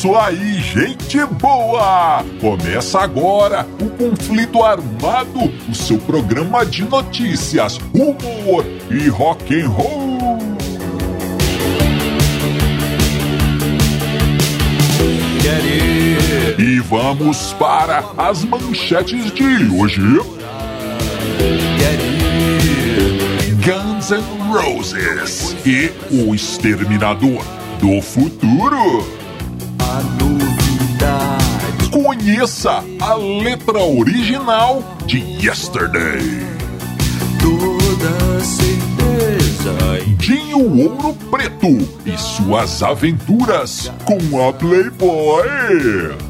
isso aí, gente boa! Começa agora o Conflito Armado, o seu programa de notícias, humor e rock and roll. E vamos para as manchetes de hoje. Guns N' Roses e o Exterminador do Futuro. Novidade. Conheça a letra original de Yesterday. Toda certeza. Dinho Ouro Preto e suas aventuras com a Playboy.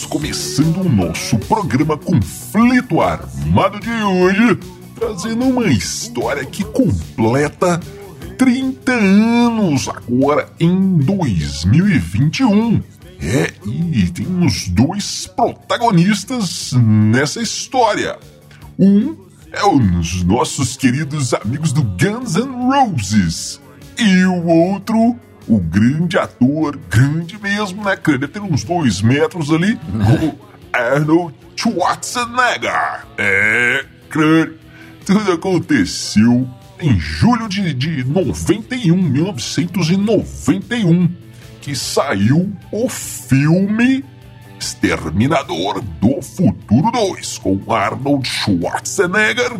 começando o nosso programa Conflito Armado de hoje, trazendo uma história que completa 30 anos agora em 2021. É, e temos dois protagonistas nessa história. Um é os nossos queridos amigos do Guns N' Roses. E o outro, o grande ator, grande mesmo, né, cara? Deve ter uns dois metros ali, o Arnold Schwarzenegger. É, cara, tudo aconteceu em julho de, de 91, 1991, que saiu o filme Exterminador do Futuro 2, com Arnold Schwarzenegger,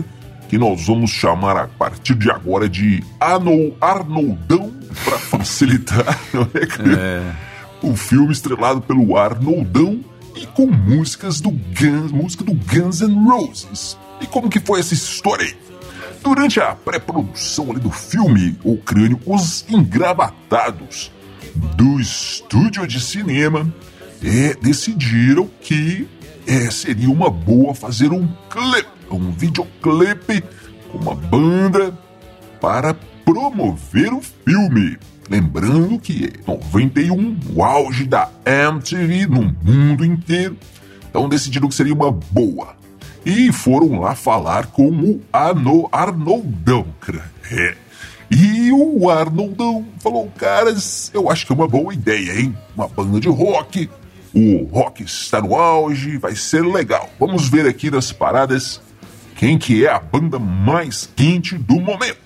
que nós vamos chamar a partir de agora de Arno- Arnoldão, para facilitar, é, cara? É. O filme estrelado pelo Arnoldão e com músicas do Guns, música do Guns N' Roses. E como que foi essa história aí? Durante a pré-produção ali do filme, o crânio, os engravatados do estúdio de cinema é, decidiram que é, seria uma boa fazer um clipe, um videoclipe com uma banda para promover o filme. Lembrando que é 91, o auge da MTV no mundo inteiro. Então decidiram que seria uma boa. E foram lá falar com o Arno, Arnoldão. É. E o Arnoldão falou: Caras, eu acho que é uma boa ideia, hein? Uma banda de rock. O rock está no auge, vai ser legal. Vamos ver aqui nas paradas quem que é a banda mais quente do momento.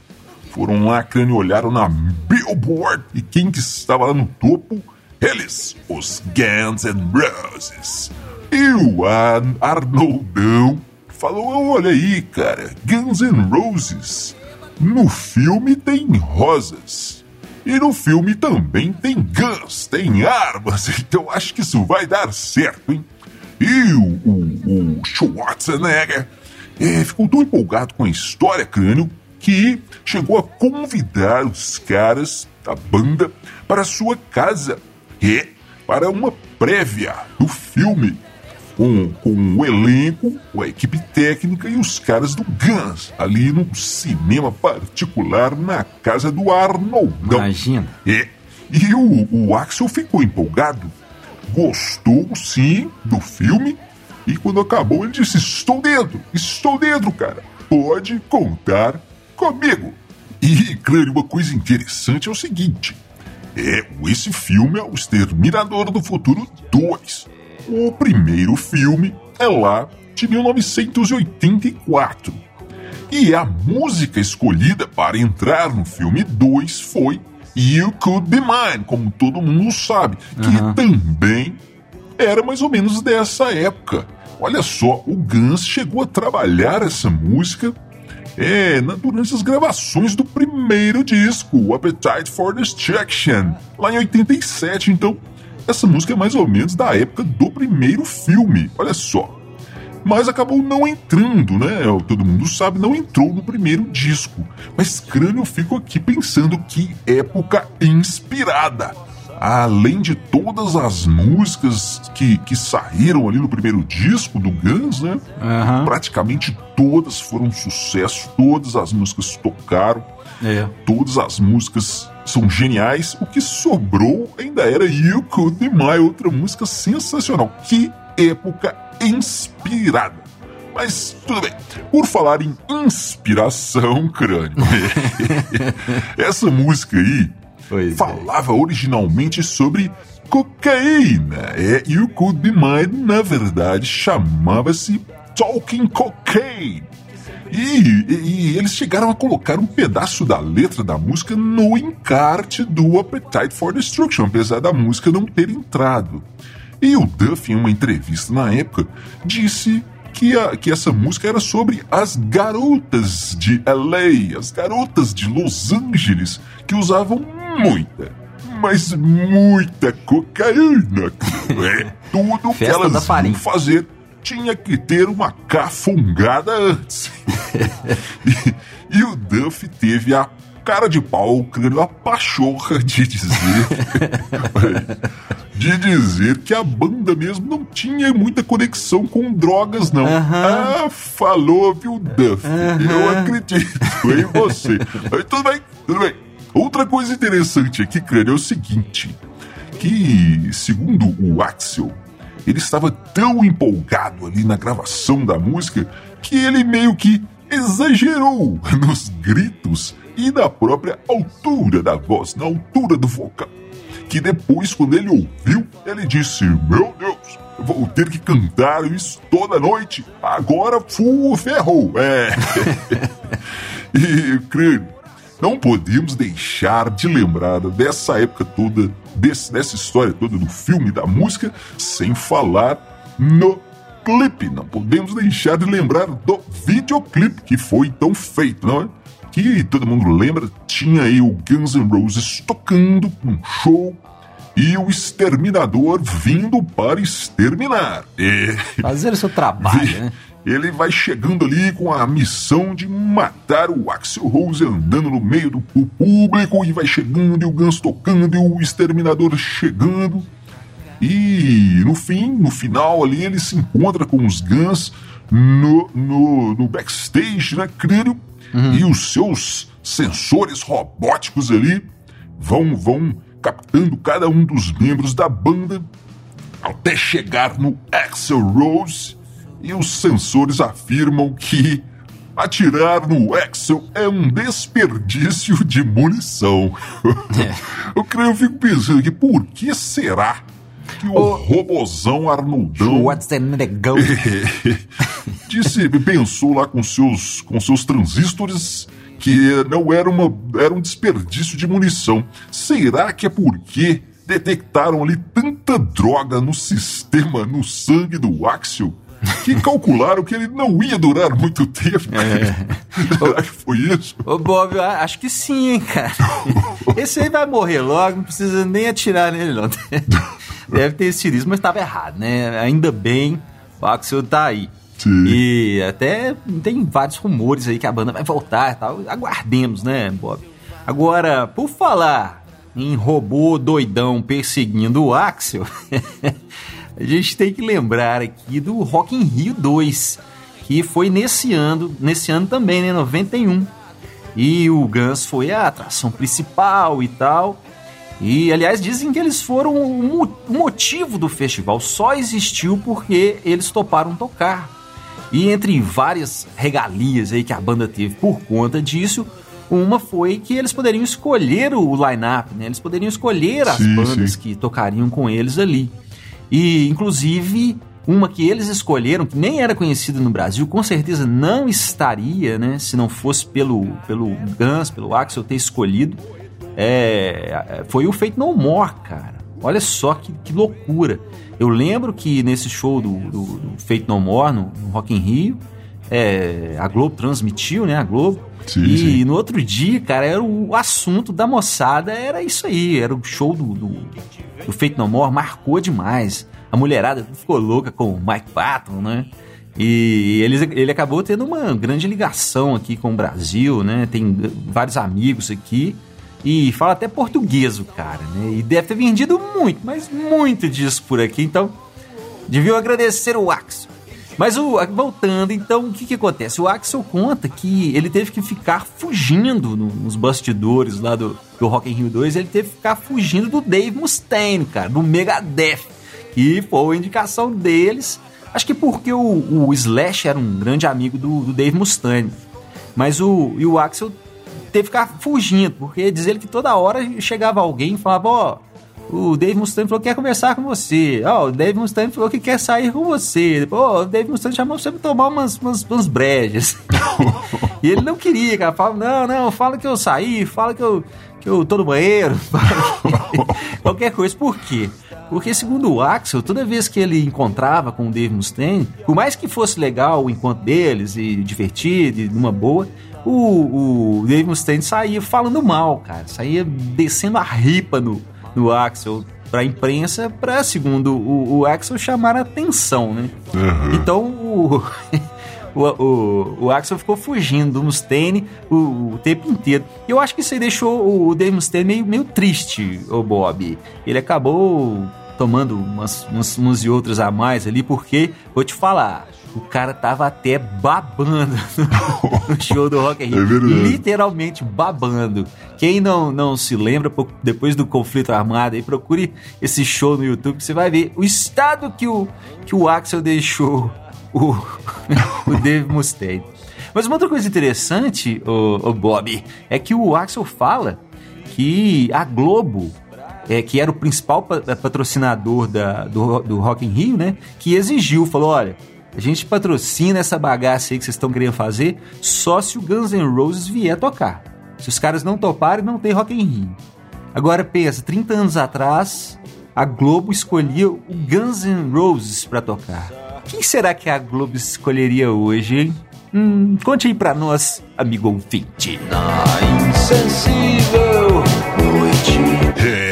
Foram lá, olharam na Billboard e quem que estava lá no topo? Eles, os Guns N' Roses. E o Ar Arnoldão falou, olha aí, cara, Guns N' Roses. No filme tem rosas. E no filme também tem guns, tem armas, então acho que isso vai dar certo, hein? E o, o, o Schwarzenegger eh, ficou tão empolgado com a história, crânio, que chegou a convidar os caras da banda para sua casa e para uma prévia do filme com, com o elenco, a equipe técnica e os caras do Guns ali num cinema particular na casa do Arnoldão. Imagina. É. E o, o Axel ficou empolgado, gostou sim do filme e quando acabou ele disse: Estou dentro, estou dentro, cara. Pode contar comigo. E, claro, uma coisa interessante é o seguinte: é, esse filme é o Exterminador do Futuro 2. O primeiro filme é lá de 1984. E a música escolhida para entrar no filme 2 foi You Could Be Mine, como todo mundo sabe, que Aham. também era mais ou menos dessa época. Olha só, o Guns chegou a trabalhar essa música é, durante as gravações do primeiro disco, Appetite for Destruction, lá em 87. Então, essa música é mais ou menos da época do primeiro filme. Olha só. mas acabou não entrando, né? Todo mundo sabe, não entrou no primeiro disco. Mas Crânio, eu fico aqui pensando que época inspirada. Além de todas as músicas que, que saíram ali no primeiro disco do Guns, né? Aham. Praticamente todas foram sucesso, todas as músicas tocaram, É. todas as músicas são geniais. O que sobrou ainda era You Could Be My, outra música sensacional. Que época inspirada. Mas tudo bem. Por falar em inspiração, crânio. Essa música aí Pois é. falava originalmente sobre cocaína. É, You Could Be Mine, na verdade, chamava-se Talking Cocaine. E, e- e eles chegaram a colocar um pedaço da letra da música no encarte do Appetite for Destruction, apesar da música não ter entrado. E o Duff, em uma entrevista na época, disse que, a- que essa música era sobre as garotas de LA, as garotas de Los Angeles, que usavam muita, mas muita cocaína. É tudo que elas iam fazer tinha que ter uma cafungada antes. e, e o Duff teve a cara de pau, crânio, a pachorra de dizer. de dizer que a banda mesmo não tinha muita conexão com drogas, não. Ah, falou, viu, Duff? Eu acredito em você. Mas tudo bem, tudo bem. Outra coisa interessante aqui, crânio, é o seguinte: que, segundo o Axel, ele estava tão empolgado ali na gravação da música que ele meio que exagerou nos gritos e na própria altura da voz, na altura do vocal. Que depois, quando ele ouviu, ele disse: Meu Deus, eu vou ter que cantar isso toda noite. Agora fu ferrou. É. e, crânio, não podemos deixar de lembrar dessa época toda, desse- dessa história toda do filme, da música, sem falar no clipe. Não podemos deixar de lembrar do videoclipe que foi então feito, não é? Que todo mundo lembra, tinha aí o Guns N' Roses tocando num show e o exterminador vindo para exterminar. É. Fazer o seu trabalho, né? Ele vai chegando ali com a missão de matar o Axel Rose andando no meio do público e vai chegando e o Guns tocando e o exterminador chegando. E no fim, no final ali, ele se encontra com os Guns no, no, no backstage, né, crânio? E os seus sensores robóticos ali vão, vão captando cada um dos membros da banda até chegar no Axel Rose e os sensores afirmam que atirar no Axel é um desperdício de munição. Eu creio, eu fico pensando aqui, por que será que o robozão Arnoldão What's the go? disse, pensou lá com seus, com seus transistores que não era, uma, era um desperdício de munição. Será que é porque detectaram ali tanta droga no sistema, no sangue do Axel, que calcularam que ele não ia durar muito tempo? Será que foi isso? Ô, Bob, acho que sim, hein, cara. Esse aí vai morrer logo, não precisa nem atirar nele, não. Deve ter sido isso, mas estava errado, né? Ainda bem, o Axel tá aí. Sim. E até tem vários rumores aí que a banda vai voltar e tal. Aguardemos, né, Bob? Agora, por falar em robô doidão perseguindo o Axel, a gente tem que lembrar aqui do Rock in Rio 2, que foi nesse ano, nesse ano também, né, 91. E o Guns foi a atração principal e tal. E, aliás, dizem que eles foram o mo- o motivo do festival. Só existiu porque eles toparam tocar. E entre várias regalias aí que a banda teve por conta disso, uma foi que eles poderiam escolher o line-up, né? Eles poderiam escolher as Sim, bandas sim. que tocariam com eles ali. E, inclusive, uma que eles escolheram, que nem era conhecida no Brasil, com certeza não estaria, né? Se não fosse pelo, pelo Guns, pelo Axel ter escolhido, é, foi o Fate No More, cara. Olha só que, que loucura. Eu lembro que nesse show do, do, do Fate No More, no, no Rock in Rio, é, a Globo transmitiu, né? A Globo. Sim, e sim. no outro dia, cara, era o assunto da moçada, era isso aí. Era o show do, do, do Fate No More, marcou demais. A mulherada ficou louca com o Mike Patton, né? E ele, ele acabou tendo uma grande ligação aqui com o Brasil, né? Tem vários amigos aqui. E fala até português o cara, né? E deve ter vendido muito, mas muito disso por aqui. Então, deviam agradecer o Axel. Mas o, voltando, então, o que, que acontece? O Axel conta que ele teve que ficar fugindo no, nos bastidores lá do, do Rock in Rio 2, ele teve que ficar fugindo do Dave Mustaine, cara, do Megadeth, que foi a indicação deles. Acho que porque o, o Slash era um grande amigo do, do Dave Mustaine. Mas o, o Axel teve que ficar fugindo, porque diz ele que toda hora chegava alguém e falava, ó, o Dave Mustaine falou que quer conversar com você. Ó, oh, o Dave Mustaine falou que quer sair com você. Ó, oh, o Dave Mustaine chamou você pra tomar umas, umas, umas brejas. e ele não queria, cara. Fala, não, não, fala que eu saí, fala que eu, que eu tô no banheiro. Qualquer coisa. Por quê? Porque, segundo o Axel, toda vez que ele encontrava com o Dave Mustaine, por mais que fosse legal o encontro deles e divertido e numa boa, o, o Dave Mustaine saía falando mal, cara. Saía descendo a ripa no, no Axel pra imprensa, pra, segundo o, o Axel, chamar a atenção, né? Uhum. Então, o, o, o, o, Axel ficou fugindo do Mustaine o, o, tempo inteiro. E eu acho que isso aí deixou o Dave Mustaine meio, meio triste, o Bob. Ele acabou tomando umas, umas, umas e outras a mais ali, porque, vou te falar, o cara tava até babando no show do Rock in Rio. É literalmente babando. Quem não, não se lembra, depois do conflito armado, aí procure esse show no YouTube, que você vai ver o estado que o, que o Axel deixou o, o Dave Mustaine. Mas uma outra coisa interessante, o, o Bob, é que o Axel fala que a Globo é, que era o principal patrocinador da, do, do Rock in Rio, né? Que exigiu, falou: olha, a gente patrocina essa bagaça aí que vocês estão querendo fazer só se o Guns N' Roses vier tocar. Se os caras não toparem, não tem Rock in Rio. Agora pensa, 30 anos atrás, a Globo escolhia o Guns N' Roses para tocar. Quem será que a Globo escolheria hoje, hein? Hum, conte aí pra nós, amigo ouvinte. Na insensível noite.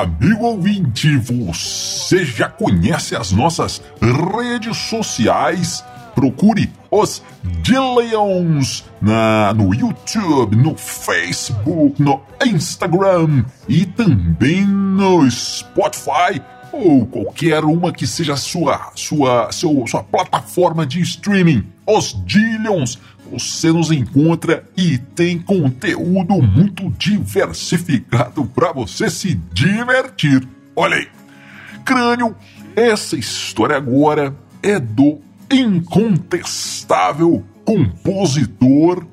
Amigo ouvinte, você já conhece as nossas redes sociais? Procure os Dillions na, no YouTube, no Facebook, no Instagram e também no Spotify ou qualquer uma que seja sua sua seu, sua plataforma de streaming. Os Dillions você nos encontra e tem conteúdo muito diversificado para você se divertir. Olha aí, crânio, essa história agora é do incontestável compositor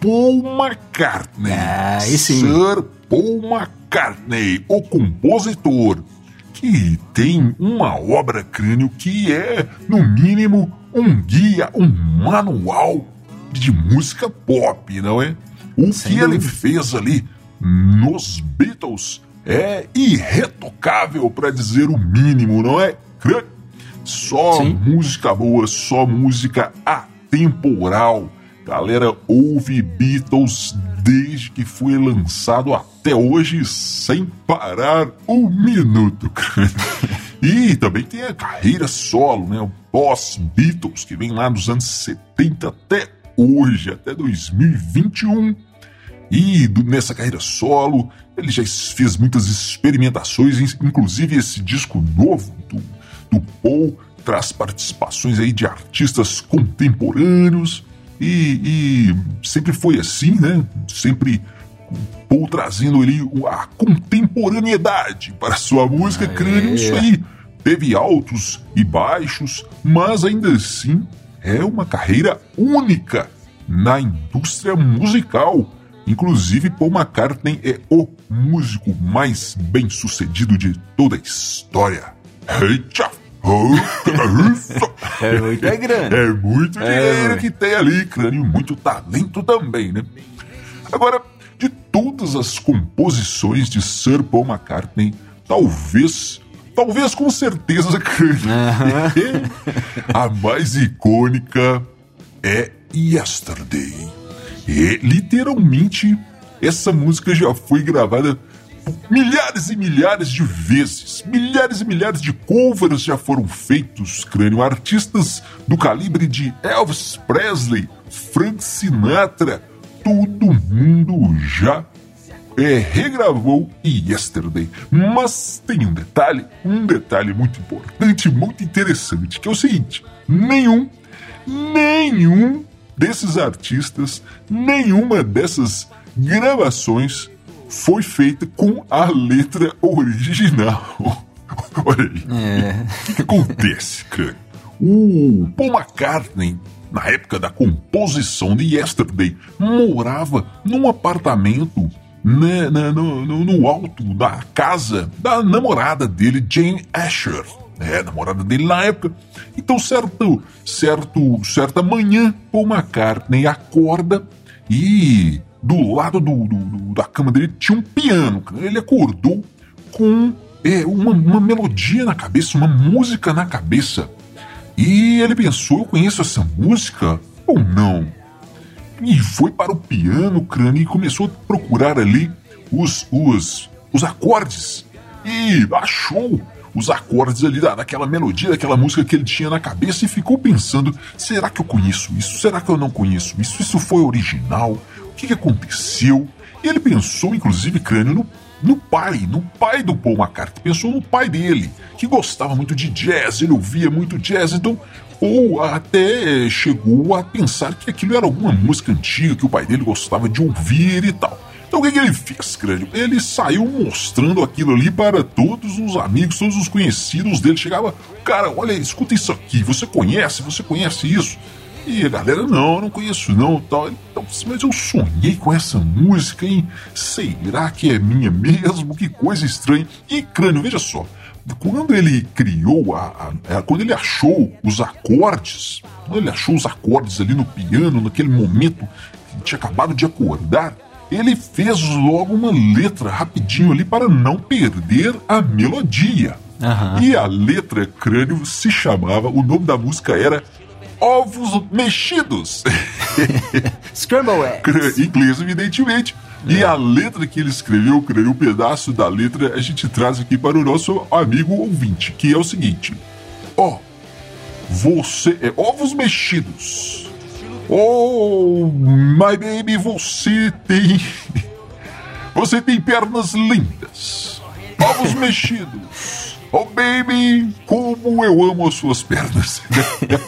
Paul McCartney. Ah, sim. Sir Paul McCartney, o compositor, que tem uma obra crânio que é, no mínimo, um guia, um manual de música pop, não é? O Sem que dúvida. ele fez ali nos Beatles é irretocável, para dizer o mínimo, não é? Só Sim. música boa, só música atemporal. Galera, ouve Beatles desde que foi lançado até hoje sem parar um minuto. e também tem a carreira solo, né? O Boss Beatles, que vem lá dos anos 70 até hoje, até 2021. E nessa carreira solo, ele já fez muitas experimentações, inclusive esse disco novo do, do Paul traz participações aí de artistas contemporâneos e, e sempre foi assim, né? Sempre Paul trazendo ali a contemporaneidade para sua música, ah, crânio, isso aí teve altos e baixos, mas ainda assim é uma carreira única na indústria musical. Inclusive, Paul McCartney é o músico mais bem sucedido de toda a história. Eita! É muito é grande. É muito é, dinheiro é. que tem ali, crânio, muito talento também, né? Agora, de todas as composições de Sir Paul McCartney, talvez talvez com certeza a mais icônica é Yesterday. E literalmente essa música já foi gravada milhares e milhares de vezes, milhares e milhares de covers já foram feitos, crânio, artistas do calibre de Elvis Presley, Frank Sinatra, todo mundo já é, regravou Yesterday. Mas tem um detalhe, um detalhe muito importante, muito interessante, que é o seguinte: nenhum, nenhum desses artistas, nenhuma dessas gravações foi feita com a letra original. Olha aí. É. O que, acontece, cara? O Paul McCartney, na época da composição de Yesterday, morava num apartamento né, né, no, no, no alto da casa da namorada dele, Jane Asher. É, namorada dele na época. Então, certo, certo, certa manhã, Paul McCartney acorda e do lado do, do- do- da cama dele tinha um piano. Ele acordou com é, uma, uma melodia na cabeça, uma música na cabeça. E ele pensou: eu conheço essa música ou não? E foi para o piano, crânio, e começou a procurar ali os, os, os acordes. E achou os acordes ali da, daquela melodia, daquela música que ele tinha na cabeça e ficou pensando: será que eu conheço isso? Será que eu não conheço isso? Isso foi original? Que, que aconteceu? E ele pensou, inclusive, crânio, no, no pai, no pai do Paul McCartney. Pensou no pai dele, que gostava muito de jazz, ele ouvia muito jazz, então. Ou até chegou a pensar que aquilo era alguma música antiga que o pai dele gostava de ouvir e tal. Então o que, que ele fez, crânio? Ele saiu mostrando aquilo ali para todos os amigos, todos os conhecidos dele. Chegava, cara, olha, escuta isso aqui, você conhece, você conhece isso? E a galera, não, eu não conheço não, tal. Então, mas eu sonhei com essa música, hein? Será que é minha mesmo? Que coisa estranha. E crânio, veja só, quando ele criou, a, a- a- quando ele achou os acordes, quando ele achou os acordes ali no piano, naquele momento que tinha acabado de acordar, ele fez logo uma letra rapidinho ali para não perder a melodia. Aham. E a letra crânio se chamava, o nome da música era Ovos Mexidos. Scramble Eggs. Inglês, evidentemente. E a letra que ele escreveu, crânio, um pedaço da letra a gente traz aqui para o nosso amigo ouvinte, que é o seguinte: Ó, você é ovos mexidos. Oh, my baby, você tem. Você tem pernas lindas. Ovos mexidos. Oh, baby, como eu amo as suas pernas.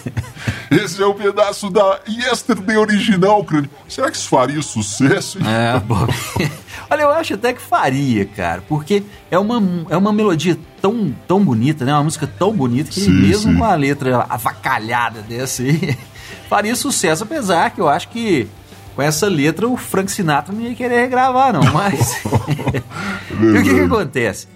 Esse é um pedaço da Yesterday original, crânio. Será que isso faria sucesso? É, Bob. Olha, eu acho até que faria, cara, porque é uma, é uma melodia tão, tão bonita, né? Uma música tão bonita que Sim, mesmo sim. com a letra avacalhada dessa aí, faria sucesso, apesar que eu acho que com essa letra o Frank Sinatra não ia querer regravar, não, mas... e o que que acontece?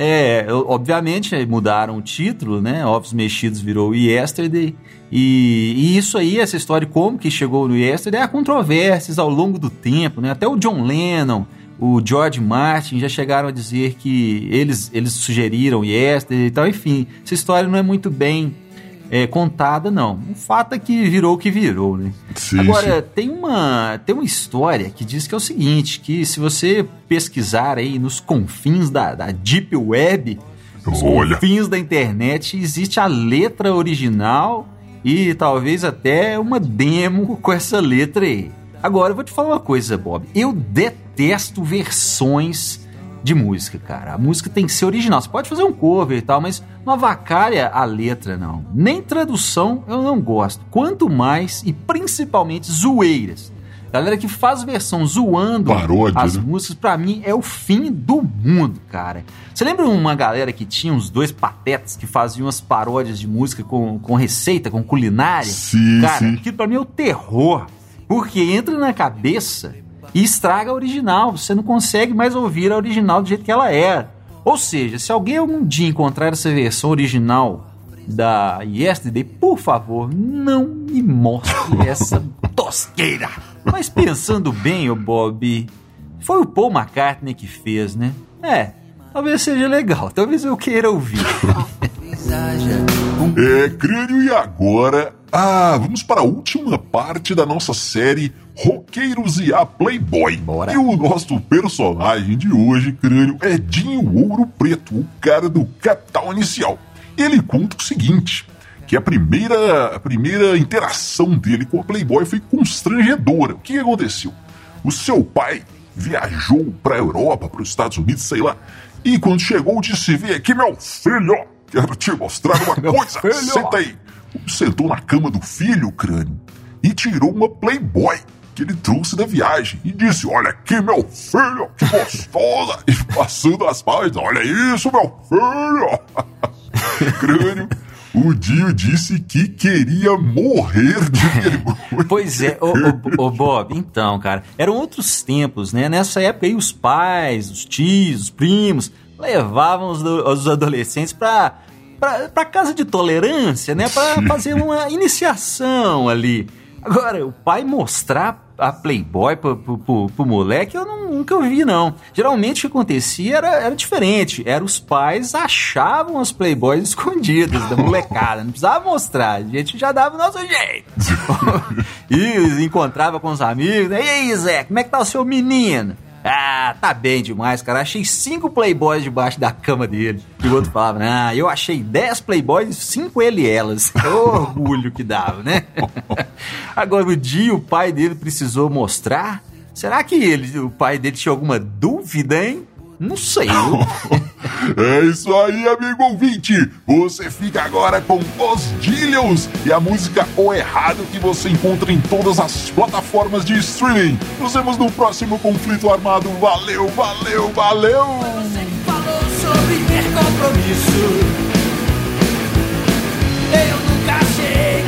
É, eu- obviamente mudaram o título, né? Ovos Mexidos virou Yesterday. E, e isso aí, essa história como que chegou no Yesterday, há controvérsias ao longo do tempo, né? Até o John Lennon, o George Martin já chegaram a dizer que eles, eles sugeriram Yesterday e tal. Enfim, essa história não é muito bem é, contada, não. O fato é que virou o que virou, né? Sim, Agora, tem uma, tem uma história que diz que é o seguinte, que se você pesquisar aí nos confins da, da Deep Web, nos Olha. confins da internet, existe a letra original e talvez até uma demo com essa letra aí. Agora, eu vou te falar uma coisa, Bob. Eu detesto versões de música, cara. A música tem que ser original. Você pode fazer um cover e tal, mas não avacalha a letra, não. Nem tradução eu não gosto. Quanto mais e principalmente zoeiras. Galera que faz versão zoando Paródia, as né? músicas, pra mim, é o fim do mundo, cara. Você lembra uma galera que tinha uns dois patetas que faziam umas paródias de música com, com receita, com culinária? Sim, cara, sim. aquilo pra mim é o terror. Porque entra na cabeça e estraga a original. Você não consegue mais ouvir a original do jeito que ela era. Ou seja, se alguém algum dia encontrar essa versão original da Yesterday, por favor, não me mostre essa tosqueira. Mas pensando bem, ô Bob, foi o Paul McCartney que fez, né? É, talvez seja legal, talvez eu queira ouvir. É, crânio, e agora Ah, vamos para a última parte da nossa série Roqueiros e a Playboy. Bora. E o nosso personagem de hoje, crânio, é Dinho Ouro Preto, o cara do capital inicial. Ele conta o seguinte: que a primeira, a primeira interação dele com a Playboy foi constrangedora. O que que aconteceu? O seu pai viajou para a Europa, para os Estados Unidos, sei lá, e quando chegou disse: Vem aqui, meu filho, quero te mostrar uma coisa. Senta aí. Sentou na cama do filho, crânio, e tirou uma Playboy que ele trouxe da viagem e disse: Olha aqui, meu filho, que gostosa! E passando as páginas: Olha isso, meu filho! crânio. O Dio disse que queria morrer de vergonha. Pois é, ô, ô, ô, Bob, então, cara, eram outros tempos, né? Nessa época aí os pais, os tios, os primos levavam os, os adolescentes pra, pra casa de tolerância, né? Sim. fazer uma iniciação ali. Agora, o pai mostrar a Playboy pro, pro, pro- pro moleque, eu não- nunca vi, não. Geralmente o que acontecia era, era diferente. Era os pais achavam as Playboys escondidas da molecada. Não precisava mostrar. A gente já dava o nosso jeito. e encontrava com os amigos. né? E aí, Zé, como é que tá o seu menino? Ah, tá bem demais, cara. Achei cinco Playboys debaixo da cama dele. E o outro falava, ah, eu achei 10 Playboys cinco ele e elas. O orgulho que dava, né? Agora, o dia o pai dele precisou mostrar. Será que ele, o pai dele tinha alguma dúvida, hein? Não sei. É isso aí, amigo ouvinte. Você fica agora com Os Dillions e a música O Errado que você encontra em todas as plataformas de streaming. Nos vemos no próximo conflito armado. Valeu, valeu, valeu! Você falou sobre ter compromisso. Eu nunca achei